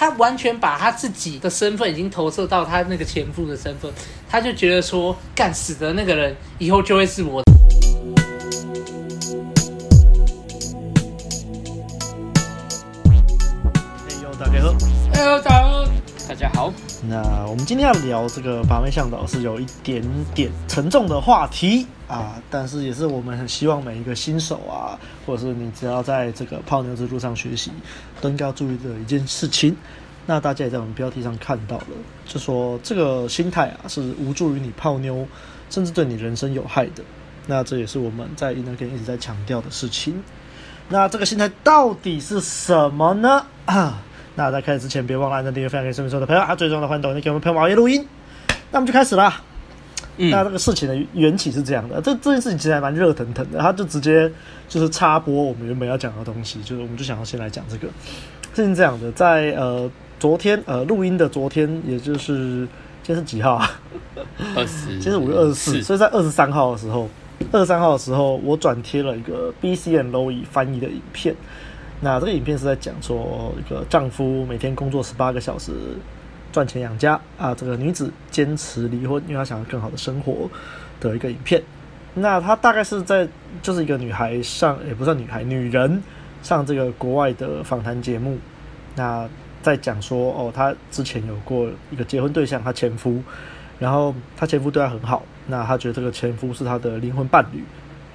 他完全把他自己的身份已经投射到他那个前夫的身份，他就觉得说，干死的那个人以后就会是我。们今天要聊这个把妹向导是有一点点沉重的话题啊，但是也是我们很希望每一个新手啊，或者是你只要在这个泡妞之路上学习，都应该要注意的一件事情。那大家也在我们标题上看到了，就说这个心态啊是无助于你泡妞，甚至对你人生有害的。那这也是我们在那片一直在强调的事情。那这个心态到底是什么呢？啊那在开始之前，别忘了按赞、订阅、分享给身边所有的朋友。啊，最重要的，欢迎抖音给我们朋友熬夜录音。那我们就开始啦。嗯、那这个事情的缘起是这样的，这这件事情其实还蛮热腾腾的。他就直接就是插播我们原本要讲的东西，就是我们就想要先来讲这个事情。这样的，在呃昨天呃录音的昨天，也就是今天是几号啊？二十，今天是五月二十四，所以在二十三号的时候，二十三号的时候，我转贴了一个 BC and Loy 翻译的影片。那这个影片是在讲说，一个丈夫每天工作十八个小时赚钱养家啊，这个女子坚持离婚，因为她想要更好的生活的一个影片。那她大概是在就是一个女孩上，也不算女孩，女人上这个国外的访谈节目。那在讲说哦，她之前有过一个结婚对象，她前夫，然后她前夫对她很好，那她觉得这个前夫是她的灵魂伴侣，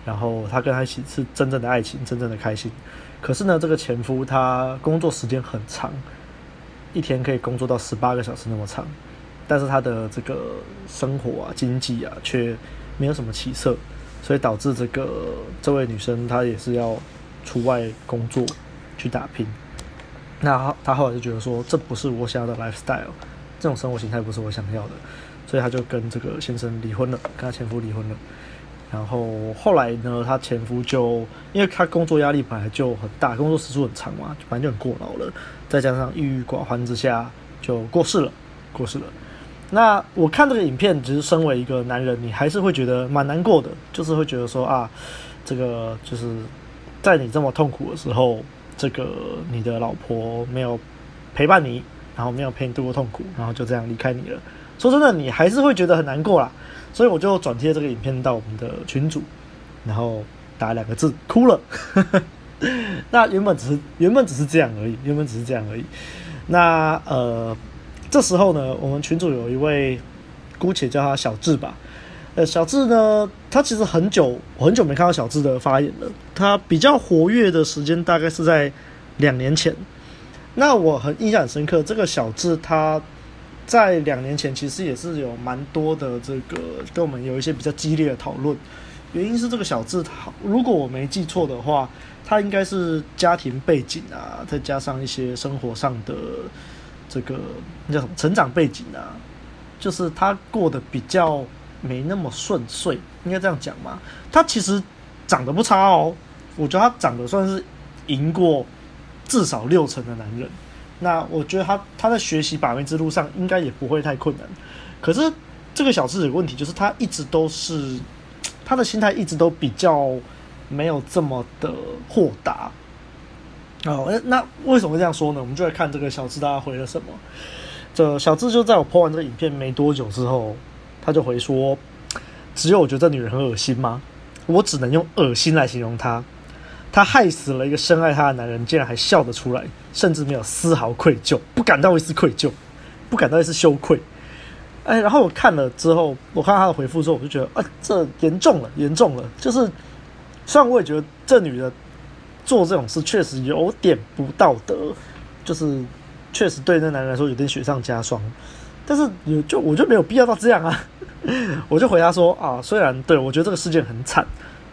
然后她跟他一起是真正的爱情，真正的开心。可是呢，这个前夫他工作时间很长，一天可以工作到十八个小时那么长，但是他的这个生活啊、经济啊却没有什么起色，所以导致这个这位女生她也是要出外工作去打拼。那她她后来就觉得说，这不是我想要的 lifestyle，这种生活形态不是我想要的，所以她就跟这个先生离婚了，跟她前夫离婚了。然后后来呢，她前夫就因为她工作压力本来就很大，工作时数很长嘛，反正就很过劳了，再加上郁郁寡欢之下就过世了，过世了。那我看这个影片，其实身为一个男人，你还是会觉得蛮难过的，就是会觉得说啊，这个就是在你这么痛苦的时候，这个你的老婆没有陪伴你，然后没有陪你度过痛苦，然后就这样离开你了。说真的，你还是会觉得很难过啦。所以我就转贴这个影片到我们的群组，然后打两个字，哭了。那原本只是原本只是这样而已，原本只是这样而已。那呃，这时候呢，我们群组有一位，姑且叫他小智吧。呃，小智呢，他其实很久很久没看到小智的发言了。他比较活跃的时间大概是在两年前。那我很印象很深刻，这个小智他。在两年前，其实也是有蛮多的这个跟我们有一些比较激烈的讨论。原因是这个小智，他如果我没记错的话，他应该是家庭背景啊，再加上一些生活上的这个那叫什么成长背景啊，就是他过得比较没那么顺遂，应该这样讲嘛。他其实长得不差哦，我觉得他长得算是赢过至少六成的男人。那我觉得他他在学习把妹之路上应该也不会太困难，可是这个小智有个问题，就是他一直都是他的心态一直都比较没有这么的豁达。哦，那为什么会这样说呢？我们就来看这个小智大家回了什么。这小智就在我播完这个影片没多久之后，他就回说：“只有我觉得这女人很恶心吗？我只能用恶心来形容她。”她害死了一个深爱她的男人，竟然还笑得出来，甚至没有丝毫愧疚，不感到一丝愧疚，不感到一丝羞愧。哎，然后我看了之后，我看到她的回复之后，我就觉得，啊，这严重了，严重了。就是，虽然我也觉得这女的做这种事确实有点不道德，就是确实对那男人来说有点雪上加霜，但是也就我就没有必要到这样啊。我就回答说，啊，虽然对我觉得这个事件很惨。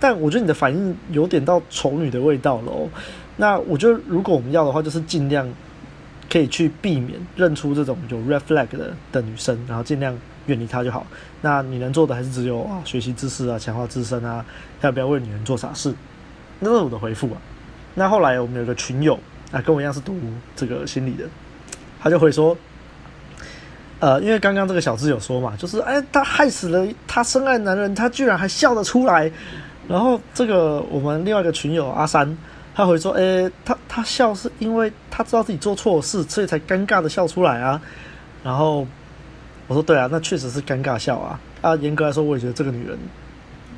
但我觉得你的反应有点到丑女的味道了哦。那我觉得如果我们要的话，就是尽量可以去避免认出这种有 red flag 的的女生，然后尽量远离她就好。那你能做的还是只有啊，学习知识啊，强化自身啊，要不要为女人做傻事？那是我的回复啊。那后来我们有个群友啊，跟我一样是读这个心理的，他就会说，呃，因为刚刚这个小智有说嘛，就是哎，他害死了他深爱的男人，他居然还笑得出来。然后这个我们另外一个群友阿三，他会说：“诶、他他笑是因为他知道自己做错事，所以才尴尬的笑出来啊。”然后我说：“对啊，那确实是尴尬笑啊。”啊，严格来说，我也觉得这个女人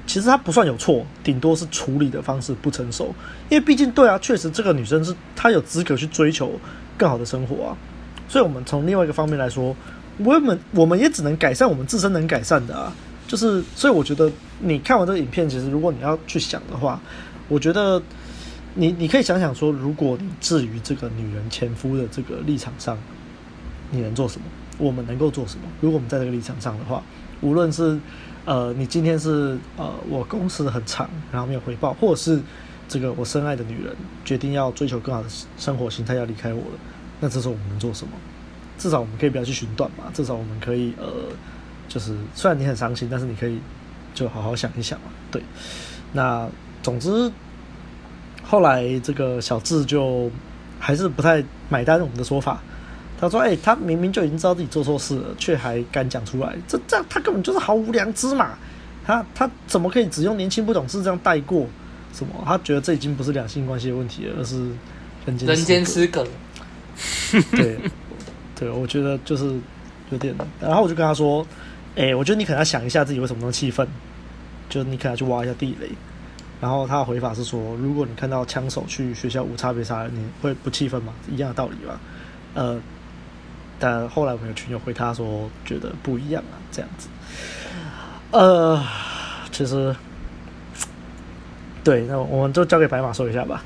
其实她不算有错，顶多是处理的方式不成熟。因为毕竟，对啊，确实这个女生是她有资格去追求更好的生活啊。所以，我们从另外一个方面来说，我们我们也只能改善我们自身能改善的啊。就是，所以我觉得你看完这个影片，其实如果你要去想的话，我觉得。你你可以想想说，如果你置于这个女人前夫的这个立场上，你能做什么？我们能够做什么？如果我们在这个立场上的话，无论是呃，你今天是呃，我公司很长，然后没有回报，或者是这个我深爱的女人决定要追求更好的生活形态要离开我了，那这时候我们能做什么？至少我们可以不要去寻短嘛，至少我们可以呃，就是虽然你很伤心，但是你可以就好好想一想嘛。对，那总之。后来这个小智就还是不太买单我们的说法，他说：“哎、欸，他明明就已经知道自己做错事了，却还敢讲出来，这这样他根本就是毫无良知嘛！他他怎么可以只用年轻不懂事这样带过？什么？他觉得这已经不是两性关系的问题了，而是人间人间失格。对 对，我觉得就是有点。然后我就跟他说：“哎、我觉得你可能要想一下自己为什么那么气愤，就是你可能要去挖一下地雷。”然后他的回法是说：“如果你看到枪手去学校无差别杀人，你会不气愤吗？一样的道理吧。”呃，但后来我们有群友回他说：“觉得不一样啊，这样子。”呃，其实对，那我们就交给白马说一下吧。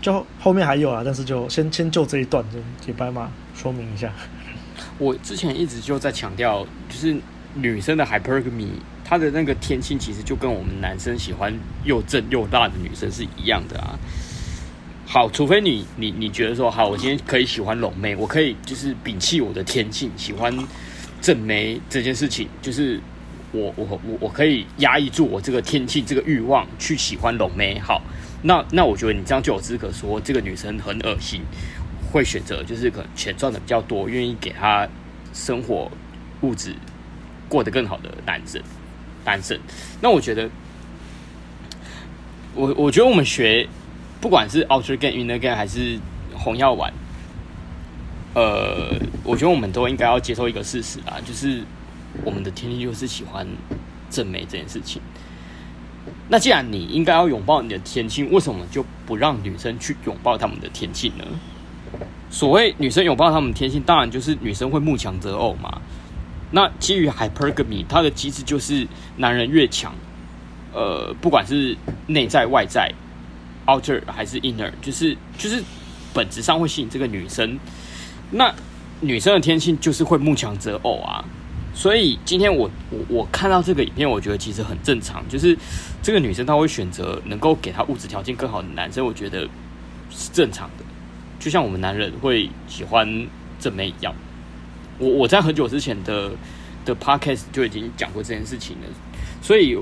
就后面还有啊，但是就先先就这一段，就给白马说明一下。我之前一直就在强调，就是女生的 hypergamy。她的那个天性其实就跟我们男生喜欢又正又辣的女生是一样的啊。好，除非你你你觉得说好，我今天可以喜欢龙妹，我可以就是摒弃我的天性，喜欢正妹这件事情，就是我我我我可以压抑住我这个天性这个欲望去喜欢龙妹。好，那那我觉得你这样就有资格说这个女生很恶心，会选择就是可能钱赚的比较多，愿意给她生活物质过得更好的男生。单身，那我觉得，我我觉得我们学，不管是 Outer Game、Inner Game 还是红药丸，呃，我觉得我们都应该要接受一个事实啊，就是我们的天性就是喜欢正妹这件事情。那既然你应该要拥抱你的天性，为什么就不让女生去拥抱他们的天性呢？所谓女生拥抱他们天性，当然就是女生会慕强择偶嘛。那基于 hypergamy，它的机制就是男人越强，呃，不管是内在外在，outer 还是 inner，就是就是本质上会吸引这个女生。那女生的天性就是会慕强择偶啊。所以今天我我我看到这个影片，我觉得其实很正常，就是这个女生她会选择能够给她物质条件更好的男生，我觉得是正常的。就像我们男人会喜欢正妹一样。我我在很久之前的的 podcast 就已经讲过这件事情了，所以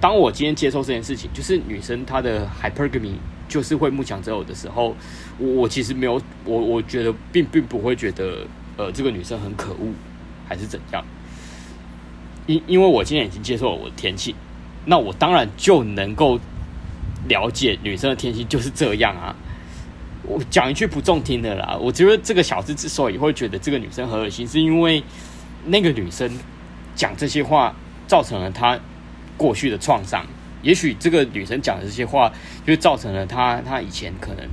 当我今天接受这件事情，就是女生她的 hypergamy 就是会慕强择偶的时候，我我其实没有我我觉得并并不会觉得呃这个女生很可恶还是怎样，因因为我今天已经接受了我的天性，那我当然就能够了解女生的天性就是这样啊。我讲一句不中听的啦，我觉得这个小子之所以会觉得这个女生很恶心，是因为那个女生讲这些话造成了她过去的创伤。也许这个女生讲的这些话，就造成了她她以前可能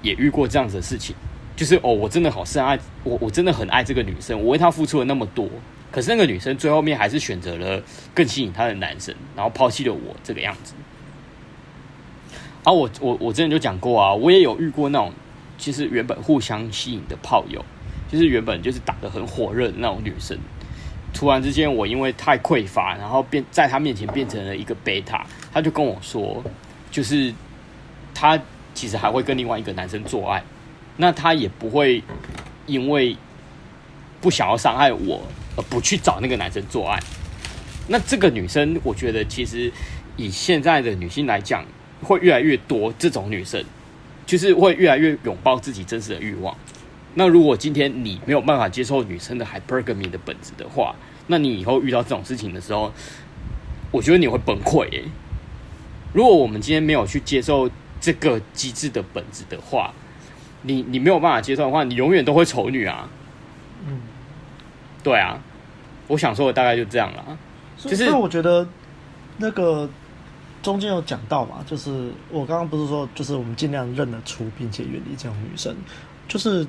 也遇过这样子的事情，就是哦，我真的好深爱我，我真的很爱这个女生，我为她付出了那么多，可是那个女生最后面还是选择了更吸引她的男生，然后抛弃了我这个样子。啊，我我我之前就讲过啊，我也有遇过那种，其实原本互相吸引的炮友，就是原本就是打得很火热的那种女生，突然之间我因为太匮乏，然后变在她面前变成了一个贝塔，她就跟我说，就是她其实还会跟另外一个男生做爱，那她也不会因为不想要伤害我而不去找那个男生做爱，那这个女生我觉得其实以现在的女性来讲。会越来越多这种女生，就是会越来越拥抱自己真实的欲望。那如果今天你没有办法接受女生的 hypergamy 的本质的话，那你以后遇到这种事情的时候，我觉得你会崩溃耶。如果我们今天没有去接受这个机制的本质的话，你你没有办法接受的话，你永远都会丑女啊。嗯，对啊，我想说的大概就这样了。就是我觉得那个中间有讲到嘛，就是我刚刚不是说，就是我们尽量认得出并且远离这种女生，就是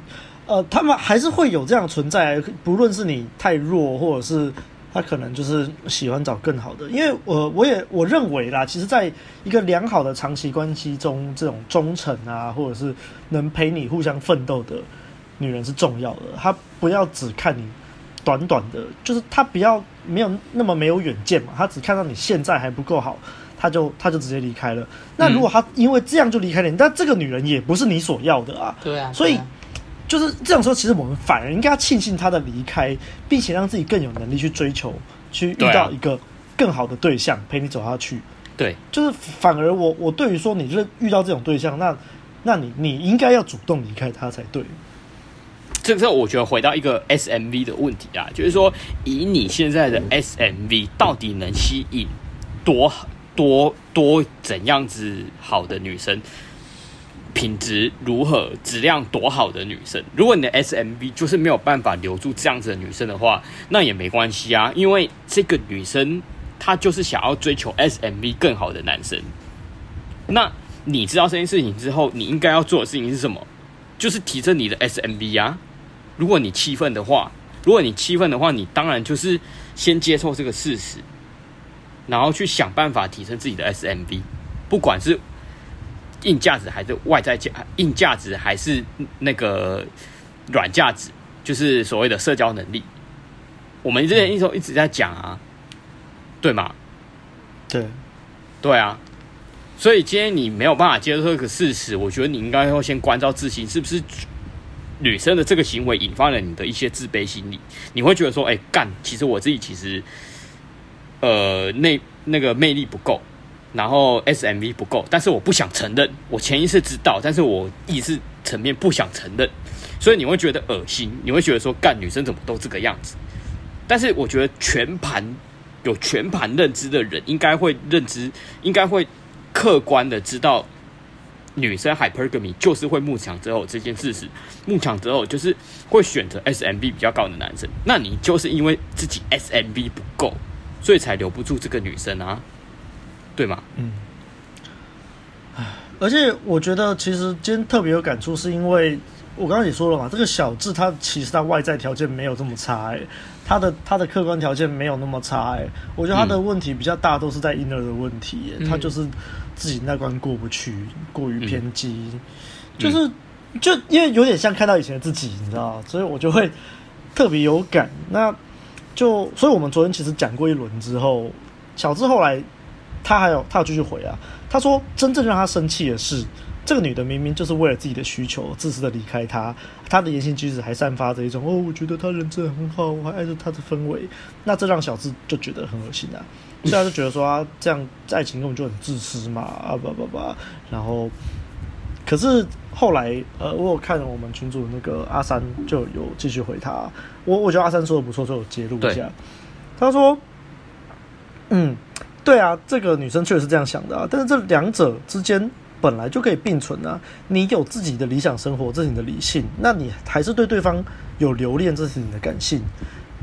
呃，他们还是会有这样存在，不论是你太弱，或者是他可能就是喜欢找更好的。因为我我也我认为啦，其实在一个良好的长期关系中，这种忠诚啊，或者是能陪你互相奋斗的女人是重要的。她不要只看你。短短的，就是他比较没有那么没有远见嘛，他只看到你现在还不够好，他就他就直接离开了。那如果他因为这样就离开了你，但这个女人也不是你所要的啊。对啊。所以就是这样说，其实我们反而应该要庆幸他的离开，并且让自己更有能力去追求，去遇到一个更好的对象陪你走下去。对，就是反而我我对于说你就是遇到这种对象，那那你你应该要主动离开他才对。这个时候，我觉得回到一个 SMV 的问题啊，就是说，以你现在的 SMV 到底能吸引多多多怎样子好的女生，品质如何，质量多好的女生？如果你的 SMV 就是没有办法留住这样子的女生的话，那也没关系啊，因为这个女生她就是想要追求 SMV 更好的男生。那你知道这件事情之后，你应该要做的事情是什么？就是提升你的 SMV 啊。如果你气愤的话，如果你气愤的话，你当然就是先接受这个事实，然后去想办法提升自己的 SMV，不管是硬价值还是外在价，硬价值还是那个软价值，就是所谓的社交能力。我们之前一直一直在讲啊，对吗？对，对啊。所以今天你没有办法接受这个事实，我觉得你应该要先关照自己，是不是？女生的这个行为引发了你的一些自卑心理，你会觉得说：“哎，干，其实我自己其实，呃，那那个魅力不够，然后 SMV 不够，但是我不想承认，我潜意识知道，但是我意识层面不想承认，所以你会觉得恶心，你会觉得说，干，女生怎么都这个样子？但是我觉得全盘有全盘认知的人，应该会认知，应该会客观的知道。”女生 hypergamy 就是会慕强择偶这件事实，慕强择偶就是会选择 SMV 比较高的男生。那你就是因为自己 SMV 不够，所以才留不住这个女生啊，对吗？嗯。而且我觉得其实今天特别有感触，是因为我刚刚也说了嘛，这个小智他其实他外在条件没有这么差哎、欸，他的他的客观条件没有那么差哎、欸，我觉得他的问题比较大都是在 inner 的问题、欸嗯，他就是。自己那关过不去，过于偏激，嗯、就是就因为有点像看到以前的自己，你知道，所以我就会特别有感。那就所以我们昨天其实讲过一轮之后，小智后来他还有他有继续回啊，他说真正让他生气的是，这个女的明明就是为了自己的需求自私的离开他，他的言行举止还散发着一种哦，我觉得他人真的很好，我还爱着他的氛围，那这让小智就觉得很恶心啊。所以他就觉得说啊，这样爱情根本就很自私嘛啊不不不，然后可是后来呃，我有看我们群主那个阿三就有继续回他，我我觉得阿三说的不错，就有揭露一下。他说，嗯，对啊，这个女生确实是这样想的啊，但是这两者之间本来就可以并存啊。你有自己的理想生活，这是你的理性，那你还是对对方有留恋，这是你的感性。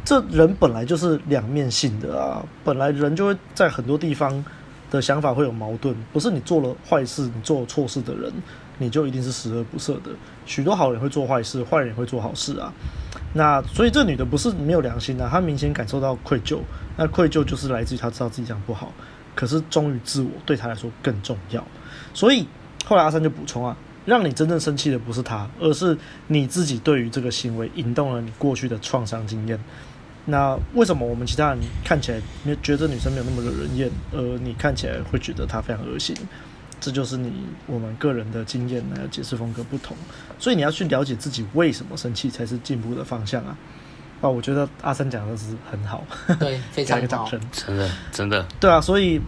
这人本来就是两面性的啊，本来人就会在很多地方的想法会有矛盾，不是你做了坏事，你做了错事的人，你就一定是十恶不赦的。许多好人会做坏事，坏人也会做好事啊。那所以这女的不是没有良心啊，她明显感受到愧疚，那愧疚就是来自于她知道自己这样不好，可是忠于自我对她来说更重要。所以后来阿三就补充啊，让你真正生气的不是她，而是你自己对于这个行为引动了你过去的创伤经验。那为什么我们其他人看起来没觉得女生没有那么惹人厌，而你看起来会觉得她非常恶心？这就是你我们个人的经验还有解释风格不同，所以你要去了解自己为什么生气才是进步的方向啊！啊，我觉得阿三讲的是很好，对，非常好，真的真的，对啊，所以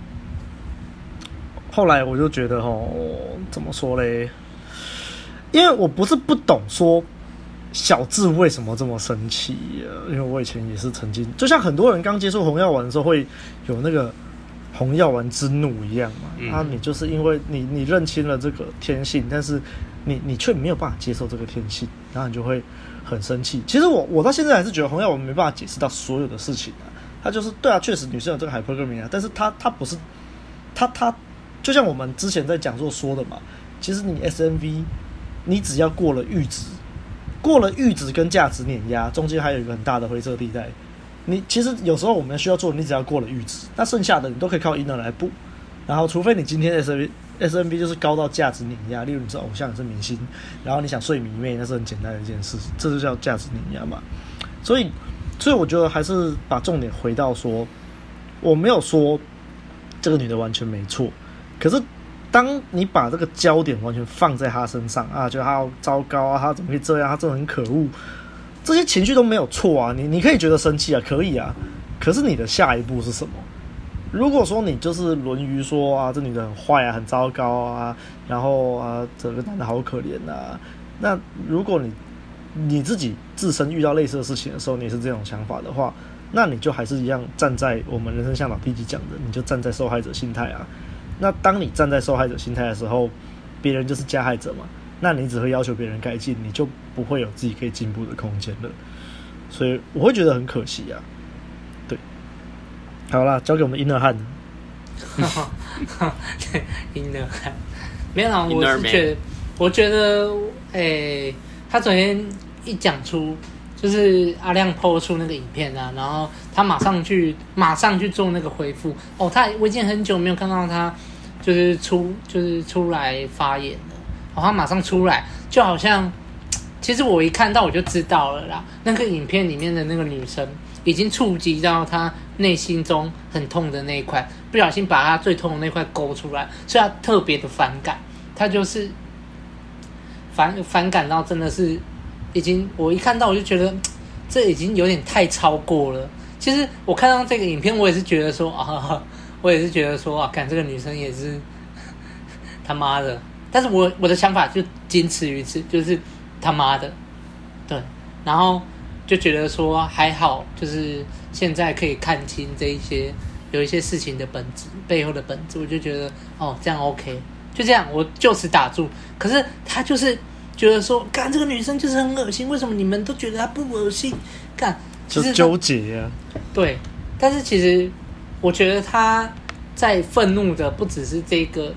后来我就觉得哦，怎么说嘞？因为我不是不懂说。小智为什么这么生气？因为我以前也是曾经，就像很多人刚接触红药丸的时候，会有那个红药丸之怒一样嘛。嗯、啊，你就是因为你你认清了这个天性，但是你你却没有办法接受这个天性，然后你就会很生气。其实我我到现在还是觉得红药丸没办法解释到所有的事情啊。他就是对啊，确实女生有这个 hypergamy 啊，但是他他不是他他就像我们之前在讲座说的嘛，其实你 SNV 你只要过了阈值，过了阈值跟价值碾压，中间还有一个很大的灰色地带。你其实有时候我们需要做，你只要过了阈值，那剩下的你都可以靠引导来补。然后除非你今天 SMV SMV 就是高到价值碾压，例如你是偶像，你是明星，然后你想睡迷妹，那是很简单的一件事，这就叫价值碾压嘛。所以。所以我觉得还是把重点回到说，我没有说这个女的完全没错，可是当你把这个焦点完全放在她身上啊，觉得她好糟糕啊，她怎么会这样，她真的很可恶，这些情绪都没有错啊，你你可以觉得生气啊，可以啊，可是你的下一步是什么？如果说你就是沦于说啊，这女的很坏啊，很糟糕啊，然后啊，这个男的好可怜啊，那如果你你自己自身遇到类似的事情的时候，你是这种想法的话，那你就还是一样站在我们人生向导第一集讲的，你就站在受害者心态啊。那当你站在受害者心态的时候，别人就是加害者嘛，那你只会要求别人改进，你就不会有自己可以进步的空间了。所以我会觉得很可惜啊。对，好啦，交给我们 inner 汉。对，inner 汉，没有啦，我是觉得，我觉得，诶、欸。他昨天一讲出，就是阿亮 po 出那个影片啊，然后他马上去马上去做那个回复哦，他我已经很久没有看到他就是出就是出来发言了，哦，他马上出来，就好像 其实我一看到我就知道了啦，那个影片里面的那个女生已经触及到他内心中很痛的那一块，不小心把他最痛的那块勾出来，所以他特别的反感，他就是。反反感到真的是，已经我一看到我就觉得，这已经有点太超过了。其实我看到这个影片，我也是觉得说啊，我也是觉得说啊，看这个女生也是 他妈的。但是我我的想法就仅此于此，就是他妈的，对。然后就觉得说还好，就是现在可以看清这一些有一些事情的本质背后的本质，我就觉得哦，这样 OK。就这样，我就此打住。可是他就是觉得说，干这个女生就是很恶心，为什么你们都觉得她不恶心？干就纠结呀、啊。对，但是其实我觉得他在愤怒的不只是这个，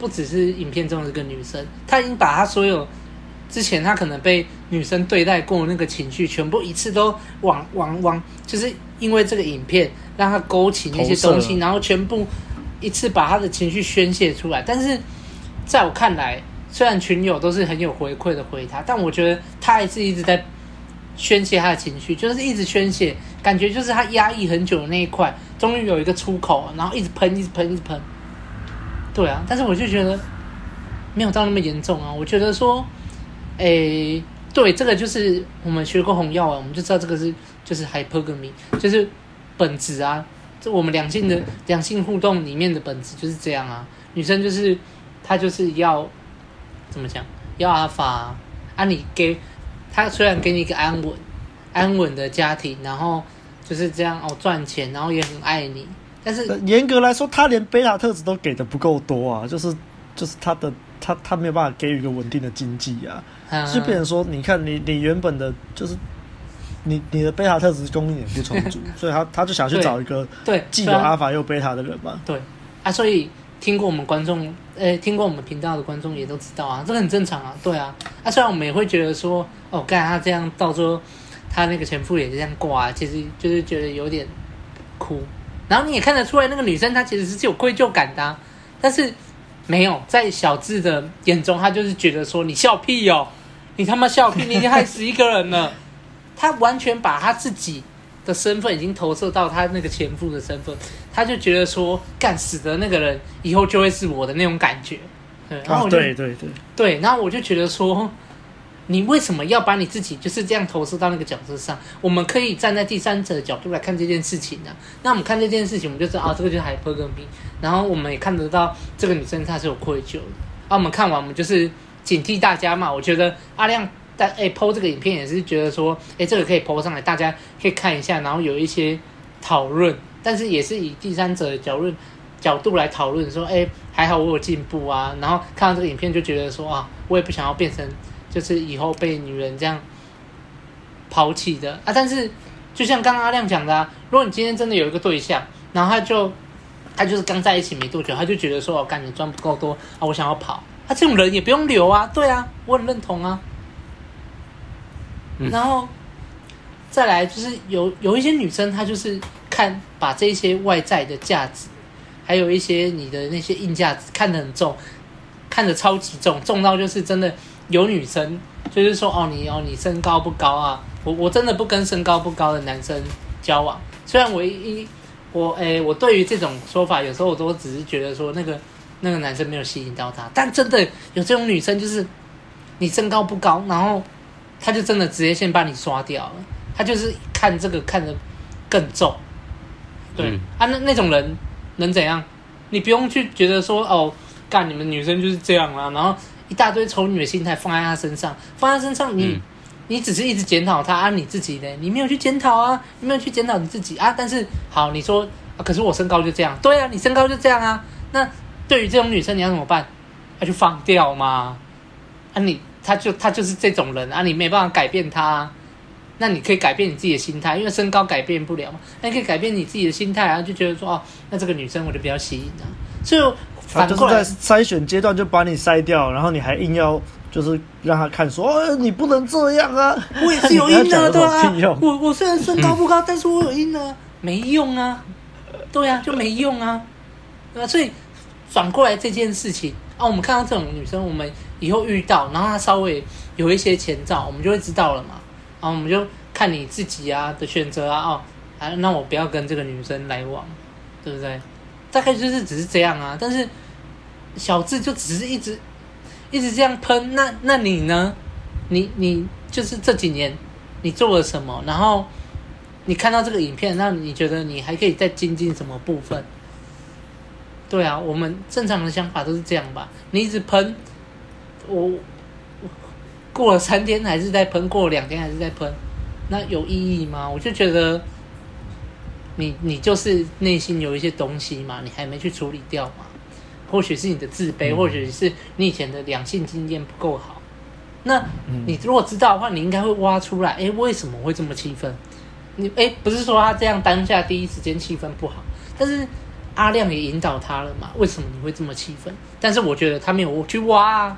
不只是影片中的这个女生，他已经把他所有之前他可能被女生对待过那个情绪，全部一次都往往往，就是因为这个影片让他勾起那些东西，然后全部。一次把他的情绪宣泄出来，但是在我看来，虽然群友都是很有回馈的回他，但我觉得他还是一直在宣泄他的情绪，就是一直宣泄，感觉就是他压抑很久的那一块，终于有一个出口，然后一直喷，一直喷，一直喷。对啊，但是我就觉得没有到那么严重啊。我觉得说，诶，对，这个就是我们学过红药丸，我们就知道这个是就是 hypergamy，就是本质啊。这我们两性的两性互动里面的本质就是这样啊，女生就是她就是要怎么讲，要阿法啊，啊你给她虽然给你一个安稳安稳的家庭，然后就是这样哦赚钱，然后也很爱你，但是严格来说，他连贝塔特质都给的不够多啊，就是就是他的他他没有办法给予一个稳定的经济啊，就变成说，你看你你原本的就是。你你的贝塔特质供应也不充足，所以他他就想去找一个对既有阿法又贝塔的人嘛。对啊，所以听过我们观众，呃、欸，听过我们频道的观众也都知道啊，这个很正常啊。对啊，啊，虽然我们也会觉得说，哦，干他这样，到时候他那个前夫也这样挂、啊，其实就是觉得有点哭。然后你也看得出来，那个女生她其实是有愧疚感的、啊，但是没有在小智的眼中，他就是觉得说，你笑屁哦，你他妈笑屁，你已经害死一个人了。他完全把他自己的身份已经投射到他那个前夫的身份，他就觉得说，干死的那个人以后就会是我的那种感觉。对，然后我就、哦、对对对对，然后我就觉得说，你为什么要把你自己就是这样投射到那个角色上？我们可以站在第三者的角度来看这件事情呢、那我们看这件事情，我们就知道啊，这个就是 hypergamy。然后我们也看得到这个女生她是有愧疚的。啊，我们看完我们就是警惕大家嘛。我觉得阿亮。但哎，po 这个影片也是觉得说，哎，这个可以 po 上来，大家可以看一下，然后有一些讨论，但是也是以第三者的角度角度来讨论说，哎，还好我有进步啊。然后看到这个影片就觉得说啊，我也不想要变成就是以后被女人这样抛弃的啊。但是就像刚刚阿亮讲的啊，如果你今天真的有一个对象，然后他就他就是刚在一起没多久，他就觉得说，我干你赚不够多啊，我想要跑。他、啊、这种人也不用留啊，对啊，我很认同啊。然后再来就是有有一些女生，她就是看把这些外在的价值，还有一些你的那些硬价值看得很重，看着超级重，重到就是真的有女生就是说哦你哦你身高不高啊，我我真的不跟身高不高的男生交往。虽然我一我诶我对于这种说法，有时候我都只是觉得说那个那个男生没有吸引到她，但真的有这种女生，就是你身高不高，然后。他就真的直接先把你刷掉了，他就是看这个看得更重，对、嗯、啊，那那种人能怎样？你不用去觉得说哦，干你们女生就是这样啊，然后一大堆丑女的心态放在她身上，放在他身上你，你、嗯、你只是一直检讨她啊，你自己呢？你没有去检讨啊，你没有去检讨你自己啊。但是好，你说啊，可是我身高就这样，对啊，你身高就这样啊。那对于这种女生你要怎么办？那、啊、就放掉嘛，啊你。她就她就是这种人啊，你没办法改变她，啊，那你可以改变你自己的心态，因为身高改变不了嘛。那你可以改变你自己的心态啊，就觉得说哦，那这个女生我就比较吸引啊。所以反过来，就是在筛选阶段就把你筛掉，然后你还硬要就是让他看说哦，你不能这样啊，我也是有阴的，对啊。我我虽然身高不高，嗯、但是我有阴的，没用啊。对啊，就没用啊。对啊，所以转过来这件事情啊，我们看到这种女生，我们。以后遇到，然后她稍微有一些前兆，我们就会知道了嘛。然后我们就看你自己啊的选择啊，哦，啊，那我不要跟这个女生来往，对不对？大概就是只是这样啊。但是小智就只是一直一直这样喷，那那你呢？你你就是这几年你做了什么？然后你看到这个影片，那你觉得你还可以再精进什么部分？对啊，我们正常的想法都是这样吧。你一直喷。我我过了三天还是在喷，过了两天还是在喷，那有意义吗？我就觉得你你就是内心有一些东西嘛，你还没去处理掉嘛。或许是你的自卑，或许是你以前的两性经验不够好。那你如果知道的话，你应该会挖出来。诶，为什么会这么气愤？你诶，不是说他这样当下第一时间气愤不好，但是阿亮也引导他了嘛？为什么你会这么气愤？但是我觉得他没有去挖啊。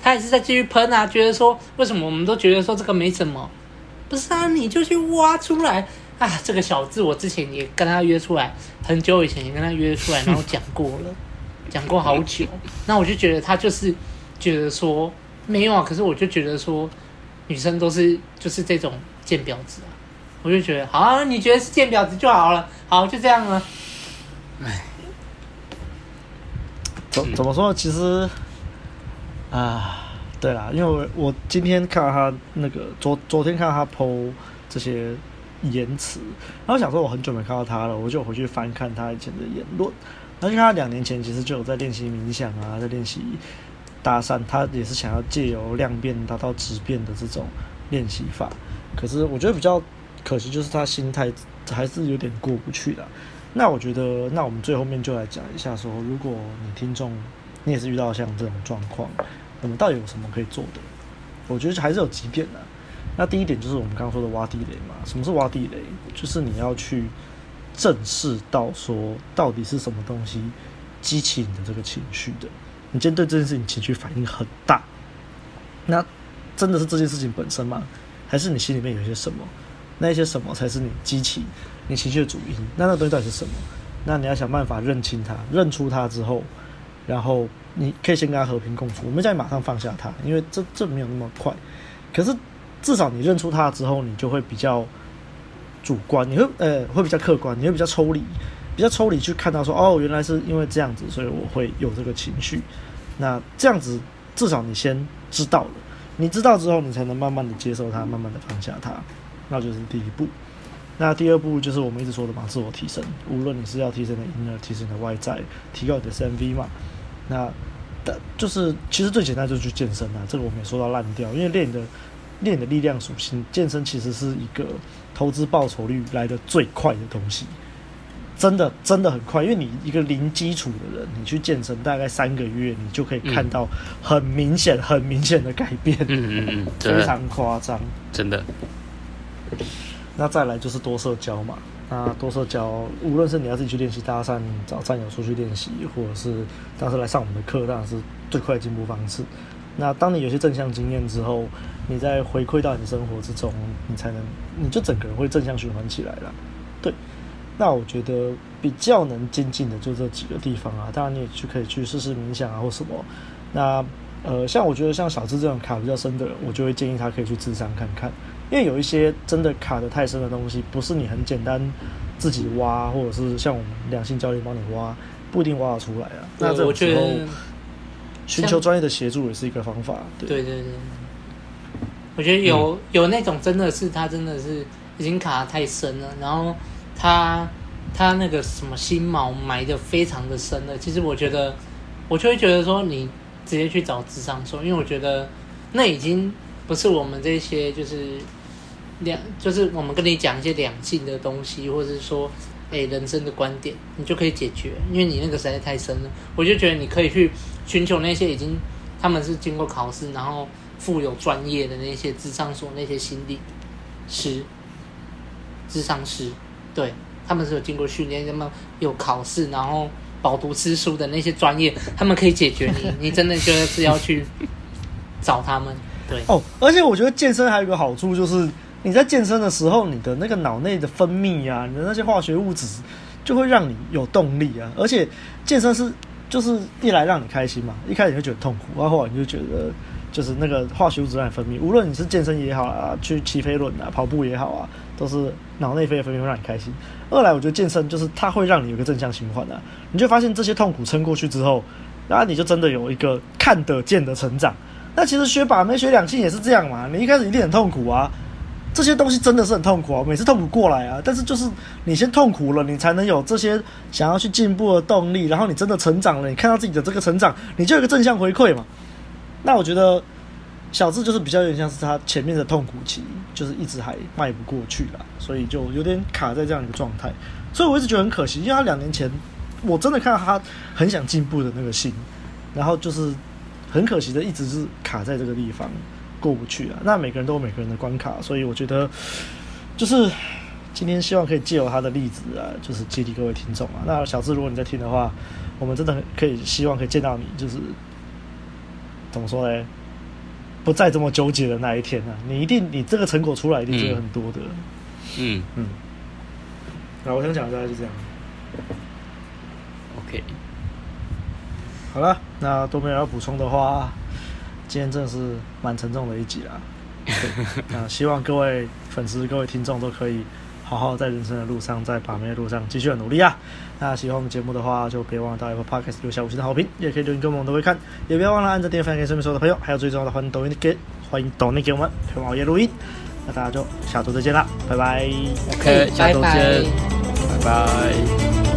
他也是在继续喷啊，觉得说为什么我们都觉得说这个没什么，不是啊？你就去挖出来啊！这个小智我之前也跟他约出来，很久以前也跟他约出来，然后讲过了，讲过好久。那我就觉得他就是觉得说没有啊，可是我就觉得说女生都是就是这种贱婊子啊，我就觉得好啊，你觉得是贱婊子就好了，好就这样了。唉，怎怎么说？其实。啊，对啦，因为我，我今天看到他那个昨昨天看到他 po 这些言辞，然后想说我很久没看到他了，我就回去翻看他以前的言论，然后就看他两年前其实就有在练习冥想啊，在练习搭讪，他也是想要借由量变达到质变的这种练习法，可是我觉得比较可惜就是他心态还是有点过不去的。那我觉得，那我们最后面就来讲一下说，如果你听众。你也是遇到像这种状况，我们到底有什么可以做的？我觉得还是有几点的。那第一点就是我们刚刚说的挖地雷嘛。什么是挖地雷？就是你要去正视到说，到底是什么东西激起你的这个情绪的。你今天对这件事情情绪反应很大，那真的是这件事情本身吗？还是你心里面有一些什么？那一些什么才是你激起你情绪的主因？那那东西到底是什么？那你要想办法认清它，认出它之后。然后你可以先跟他和平共处，我们再马上放下它，因为这这没有那么快。可是至少你认出它之后，你就会比较主观，你会呃会比较客观，你会比较抽离，比较抽离去看到说哦，原来是因为这样子，所以我会有这个情绪。那这样子至少你先知道了，你知道之后，你才能慢慢的接受它，慢慢的放下它，那就是第一步。那第二步就是我们一直说的嘛，自我提升。无论你是要提升的婴儿提升的外在，提高你的 CMV 嘛。那的，就是其实最简单就是去健身啊，这个我们也说到烂掉，因为练你的练你的力量属性，健身其实是一个投资报酬率来的最快的东西。真的真的很快，因为你一个零基础的人，你去健身大概三个月，你就可以看到很明显、嗯、很明显的改变。嗯嗯嗯，非常夸张，真的。那再来就是多社交嘛。那多社交，无论是你要自己去练习搭讪，找战友出去练习，或者是当时来上我们的课，当然是最快的进步方式。那当你有些正向经验之后，你再回馈到你的生活之中，你才能，你就整个人会正向循环起来了。对，那我觉得比较能精进的就这几个地方啊。当然你也去可以去试试冥想啊或什么。那呃，像我觉得像小智这种卡比较深的人，我就会建议他可以去咨商看看。因为有一些真的卡得太深的东西，不是你很简单自己挖，或者是像我们两性教练帮你挖，不一定挖得出来啊。那这种时候寻求专业的协助也是一个方法。对对对，我觉得有、嗯、有那种真的是他真的是已经卡得太深了，然后他他那个什么心锚埋的非常的深了。其实我觉得我就会觉得说，你直接去找咨商说，因为我觉得那已经不是我们这些就是。两就是我们跟你讲一些两性的东西，或者是说，哎，人生的观点，你就可以解决，因为你那个实在太深了。我就觉得你可以去寻求那些已经他们是经过考试，然后富有专业的那些智商所那些心理师、智商师，对，他们是有经过训练，他们有考试，然后饱读诗书的那些专业，他们可以解决你。你真的就是要去找他们，对。哦，而且我觉得健身还有一个好处就是。你在健身的时候，你的那个脑内的分泌啊，你的那些化学物质，就会让你有动力啊。而且健身是就是一来让你开心嘛，一开始你会觉得痛苦，然后后来你就觉得就是那个化学物质让你分泌。无论你是健身也好啊，去骑飞轮啊，跑步也好啊，都是脑内啡的分泌会让你开心。二来我觉得健身就是它会让你有个正向循环啊，你就发现这些痛苦撑过去之后，然后你就真的有一个看得见的成长。那其实学把妹学两性也是这样嘛，你一开始一定很痛苦啊。这些东西真的是很痛苦啊，每次痛苦过来啊，但是就是你先痛苦了，你才能有这些想要去进步的动力，然后你真的成长了，你看到自己的这个成长，你就有个正向回馈嘛。那我觉得小智就是比较有点像是他前面的痛苦期，就是一直还迈不过去了，所以就有点卡在这样一个状态。所以我一直觉得很可惜，因为他两年前我真的看到他很想进步的那个心，然后就是很可惜的一直是卡在这个地方。过不去啊！那每个人都有每个人的关卡，所以我觉得就是今天希望可以借由他的例子啊，就是激励各位听众啊。那小智，如果你在听的话，我们真的可以希望可以见到你，就是怎么说呢？不再这么纠结的那一天啊！你一定，你这个成果出来一定是有很多的。嗯嗯。那、嗯、我想讲的大概是这样。OK。好了，那都没有要补充的话。今天真的是蛮沉重的一集啦，那希望各位粉丝、各位听众都可以好好在人生的路上，在把妹的路上继续的努力啊！那喜欢我们节目的话，就别忘了到 Apple Podcast 留下五星的好评，也可以留言给我们，都会看。也不要忘了按着点分享给身边所有的朋友，还有最重要的欢迎抖音给欢迎抖音给我们陪我们熬夜录音。那大家就下周再见啦，拜拜。OK，下周见，拜拜。拜拜。